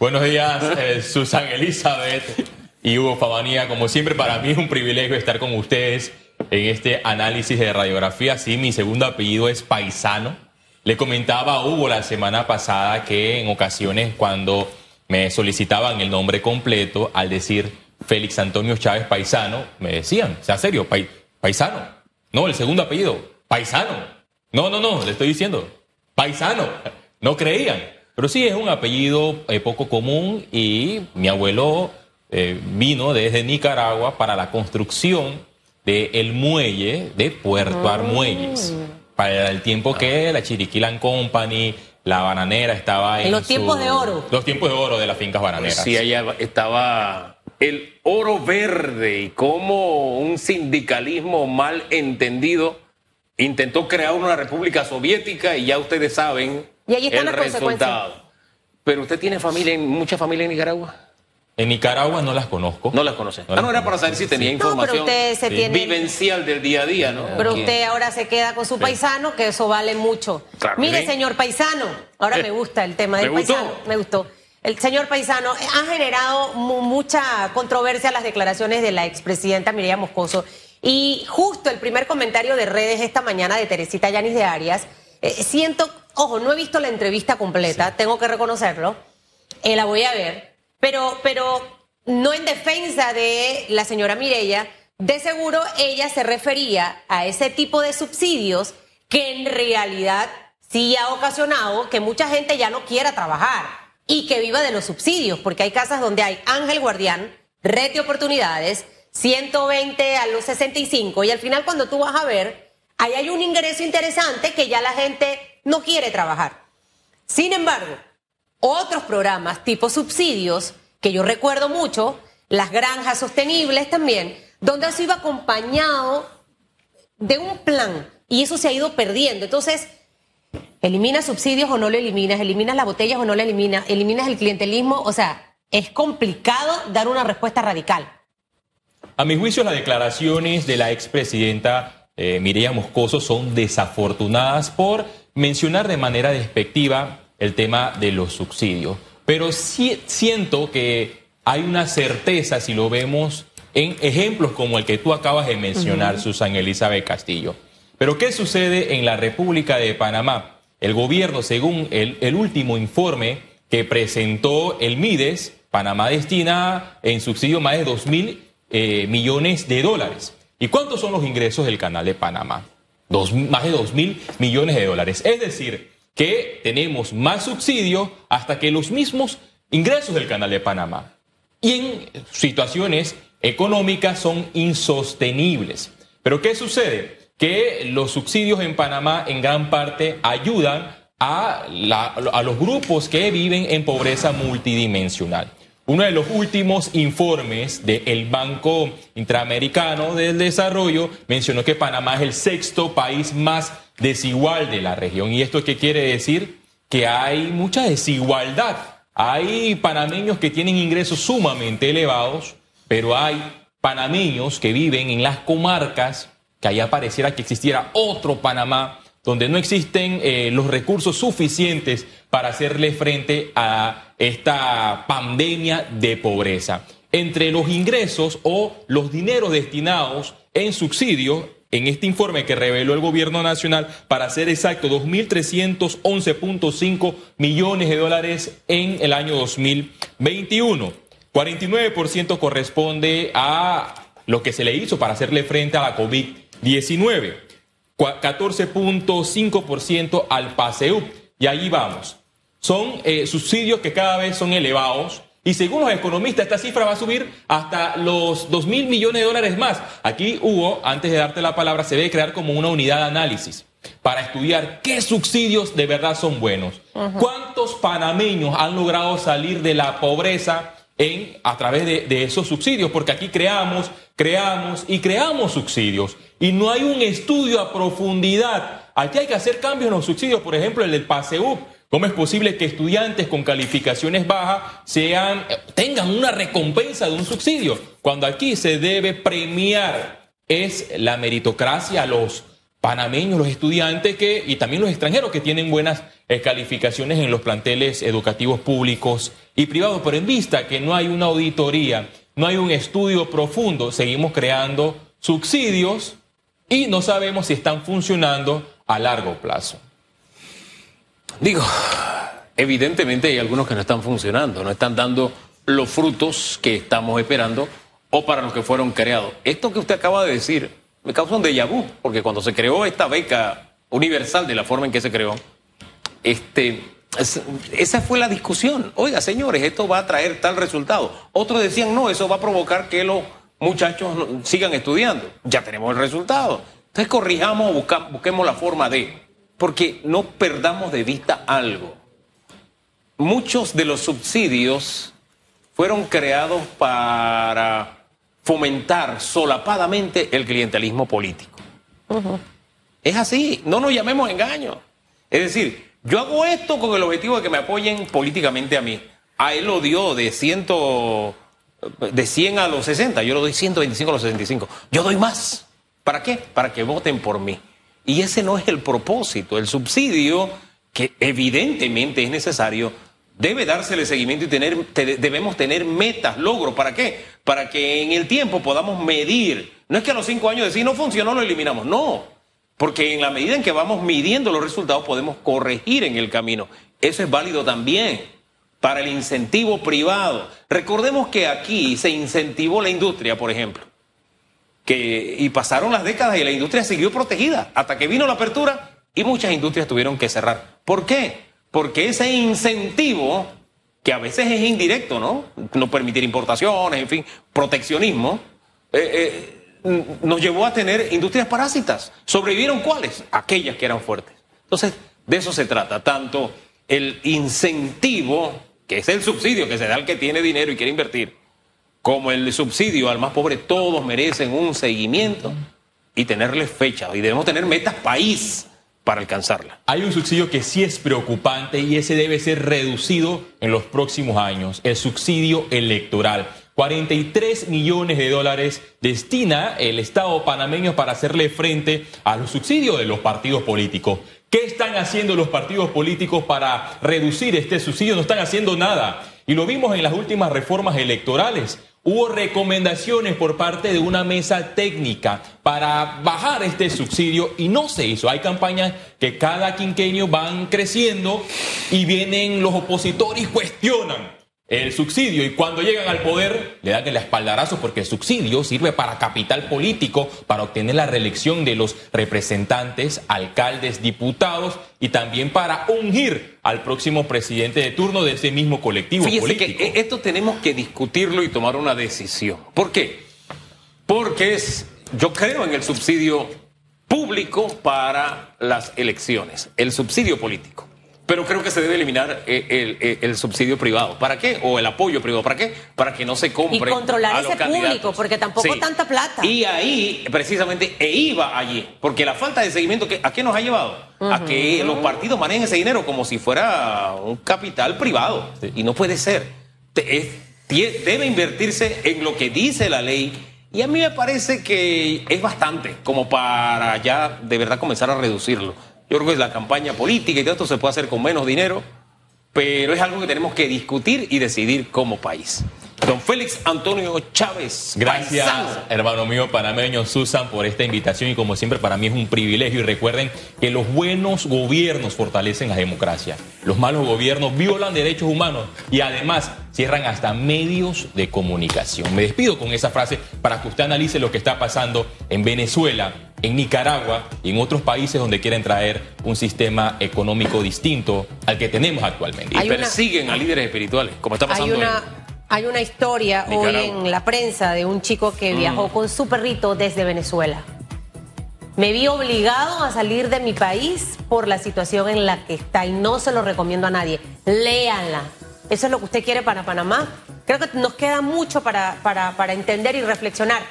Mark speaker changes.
Speaker 1: Buenos días, eh, Susan Elizabeth y Hugo Fabanía. Como siempre, para mí es un privilegio estar con ustedes en este análisis de radiografía. Sí, mi segundo apellido es Paisano. Le comentaba a Hugo la semana pasada que en ocasiones cuando me solicitaban el nombre completo, al decir Félix Antonio Chávez Paisano, me decían, sea serio, Paisano. No, el segundo apellido, Paisano. No, no, no, le estoy diciendo, Paisano. No creían. Pero sí es un apellido eh, poco común y mi abuelo eh, vino desde Nicaragua para la construcción del muelle de Puerto ah. Armuelles. Para el tiempo que la Chiriquilan Company, la bananera estaba
Speaker 2: en, los tiempos de oro.
Speaker 1: Los tiempos de oro de las fincas bananeras.
Speaker 3: sí, allá estaba el oro verde y como un sindicalismo mal entendido intentó crear una república soviética y ya ustedes saben
Speaker 2: y ahí están el las resultado.
Speaker 3: Pero usted tiene familia, mucha familia en Nicaragua.
Speaker 1: En Nicaragua no las conozco.
Speaker 3: No las conoce. ah, no era para saber si tenía información vivencial del día a día, ¿no?
Speaker 2: Pero usted ahora se queda con su paisano, que eso vale mucho. Mire, señor paisano, ahora me gusta el tema del paisano. Me gustó. El señor paisano eh, ha generado mucha controversia las declaraciones de la expresidenta Mireya Moscoso. Y justo el primer comentario de redes esta mañana de Teresita Yanis de Arias, eh, siento, ojo, no he visto la entrevista completa, tengo que reconocerlo, eh, la voy a ver pero, pero no en defensa de la señora Mirella, de seguro ella se refería a ese tipo de subsidios que en realidad sí ha ocasionado que mucha gente ya no quiera trabajar y que viva de los subsidios, porque hay casas donde hay ángel guardián, red de oportunidades, 120 a los 65 y al final cuando tú vas a ver, ahí hay un ingreso interesante que ya la gente no quiere trabajar. Sin embargo, otros programas tipo subsidios, que yo recuerdo mucho, las granjas sostenibles también, donde eso iba acompañado de un plan y eso se ha ido perdiendo. Entonces, eliminas subsidios o no lo eliminas, eliminas las botellas o no lo eliminas, eliminas el clientelismo, o sea, es complicado dar una respuesta radical.
Speaker 1: A mi juicio, las declaraciones de la expresidenta eh, Mireya Moscoso son desafortunadas por mencionar de manera despectiva el tema de los subsidios. Pero sí, siento que hay una certeza si lo vemos en ejemplos como el que tú acabas de mencionar, Susan Elizabeth Castillo. Pero ¿qué sucede en la República de Panamá? El gobierno, según el, último informe que presentó el MIDES, Panamá destina en subsidio más de 2 mil eh, millones de dólares. ¿Y cuántos son los ingresos del canal de Panamá? Más de 2 mil millones de dólares. Es decir, que tenemos más subsidio hasta que los mismos ingresos del Canal de Panamá y en situaciones económicas son insostenibles. Pero ¿qué sucede? Que los subsidios en Panamá en gran parte ayudan a, a los grupos que viven en pobreza multidimensional. Uno de los últimos informes del Banco Interamericano del Desarrollo mencionó que Panamá es el sexto país más desigual de la región. ¿Y esto qué quiere decir? Que hay mucha desigualdad. Hay panameños que tienen ingresos sumamente elevados, pero hay panameños que viven en las comarcas, que allá pareciera que existiera otro Panamá, donde no existen eh, los recursos suficientes para hacerle frente a esta pandemia de pobreza. Entre los ingresos o los dineros destinados en subsidios, en este informe que reveló el gobierno nacional, para ser exacto, 2.311.5 millones de dólares en el año 2021. 49% corresponde a lo que se le hizo para hacerle frente a la COVID-19. 14.5% al PASEUP. Y ahí vamos. Son eh, subsidios que cada vez son elevados. Y según los economistas, esta cifra va a subir hasta los 2 mil millones de dólares más. Aquí, Hugo, antes de darte la palabra, se debe crear como una unidad de análisis para estudiar qué subsidios de verdad son buenos. ¿Cuántos panameños han logrado salir de la pobreza en, a través de, de esos subsidios? Porque aquí creamos, creamos y creamos subsidios. Y no hay un estudio a profundidad. Aquí hay que hacer cambios en los subsidios, por ejemplo, el del PASEUP ¿Cómo es posible que estudiantes con calificaciones bajas sean, tengan una recompensa de un subsidio? Cuando aquí se debe premiar es la meritocracia a los panameños, los estudiantes que, y también los extranjeros que tienen buenas eh, calificaciones en los planteles educativos públicos y privados, pero en vista que no hay una auditoría, no hay un estudio profundo, seguimos creando subsidios y no sabemos si están funcionando a largo plazo.
Speaker 3: Digo, evidentemente hay algunos que no están funcionando, no están dando los frutos que estamos esperando o para los que fueron creados. Esto que usted acaba de decir me causa un déjà vu, porque cuando se creó esta beca universal de la forma en que se creó, este, esa fue la discusión. Oiga, señores, esto va a traer tal resultado. Otros decían, no, eso va a provocar que los muchachos sigan estudiando. Ya tenemos el resultado. Entonces corrijamos, busquemos la forma de, porque no perdamos de vista algo. Muchos de los subsidios fueron creados para fomentar solapadamente el clientelismo político. Es así, no nos llamemos engaño. Es decir, yo hago esto con el objetivo de que me apoyen políticamente a mí. A él lo dio de, ciento, de 100 a los 60, yo lo doy 125 a los 65. Yo doy más. ¿Para qué? Para que voten por mí. Y ese no es el propósito. El subsidio, que evidentemente es necesario, debe dársele seguimiento y tener, debemos tener metas, logros. ¿Para qué? Para que en el tiempo podamos medir. No es que a los cinco años decir no funcionó, lo eliminamos. No. Porque en la medida en que vamos midiendo los resultados podemos corregir en el camino. Eso es válido también para el incentivo privado. Recordemos que aquí se incentivó la industria, por ejemplo. Que, y pasaron las décadas y la industria siguió protegida hasta que vino la apertura y muchas industrias tuvieron que cerrar. ¿Por qué? porque ese incentivo, que a veces es indirecto, ¿no? No permitir importaciones, en fin, proteccionismo, eh, eh, nos llevó a tener industrias parásitas. ¿Sobrevivieron cuáles? Aquellas que eran fuertes. Entonces, de eso se trata, tanto el incentivo, que es el subsidio que se da al que tiene dinero y quiere invertir, como el subsidio al más pobre, todos merecen un seguimiento y tenerles fecha. Y debemos tener metas país para alcanzarla.
Speaker 1: Hay un subsidio que sí es preocupante y ese debe ser reducido en los próximos años, el subsidio electoral. 43 millones de dólares destina el Estado panameño para hacerle frente a los subsidios de los partidos políticos. ¿Qué están haciendo los partidos políticos para reducir este subsidio? No están haciendo nada. Y lo vimos en las últimas reformas electorales. Hubo recomendaciones por parte de una mesa técnica para bajar este subsidio y no se hizo. Hay campañas que cada quinquenio van creciendo y vienen los opositores y cuestionan el subsidio y cuando llegan al poder le dan el espaldarazo porque el subsidio sirve para capital político, para obtener la reelección de los representantes, alcaldes, diputados y también para ungir al próximo presidente de turno de ese mismo colectivo
Speaker 3: Fíjese que esto tenemos que discutirlo y tomar una decisión. ¿Por qué? Porque es, yo creo en el subsidio público para las elecciones, el subsidio político. Pero creo que se debe eliminar eh, el, subsidio privado. ¿Para qué? O el apoyo privado. ¿Para qué? Para que no se compre.
Speaker 2: Y controlar ese público, porque tampoco tanta plata.
Speaker 3: Y ahí, precisamente, e iba allí. Porque la falta de seguimiento, ¿a qué nos ha llevado? A que los partidos manejen ese dinero como si fuera un capital privado. Y no puede ser. debe invertirse en lo que dice la ley. Y a mí me parece que es bastante como para ya de verdad comenzar a reducirlo. Yo creo que la campaña política y todo esto se puede hacer con menos dinero, pero es algo que tenemos que discutir y decidir como país. Don Félix Antonio Chávez.
Speaker 1: Gracias, hermano mío panameño Susan, por esta invitación y como siempre para mí es un privilegio. Y recuerden que los buenos gobiernos fortalecen la democracia. Los malos gobiernos violan derechos humanos y además cierran hasta medios de comunicación. Me despido con esa frase para que usted analice lo que está pasando en Venezuela, en Nicaragua y en otros países donde quieren traer un sistema económico distinto al que tenemos actualmente.
Speaker 3: Y persiguen a líderes espirituales, como está pasando
Speaker 2: hay una, Hay una historia hoy en la prensa de un chico que mm. viajó con su perrito desde Venezuela. Me vi obligado a salir de mi país por la situación en la que está y no se lo recomiendo a nadie. Léanla. ¿Eso es lo que usted quiere para Panamá? Creo que nos queda mucho para, para, para entender y reflexionar.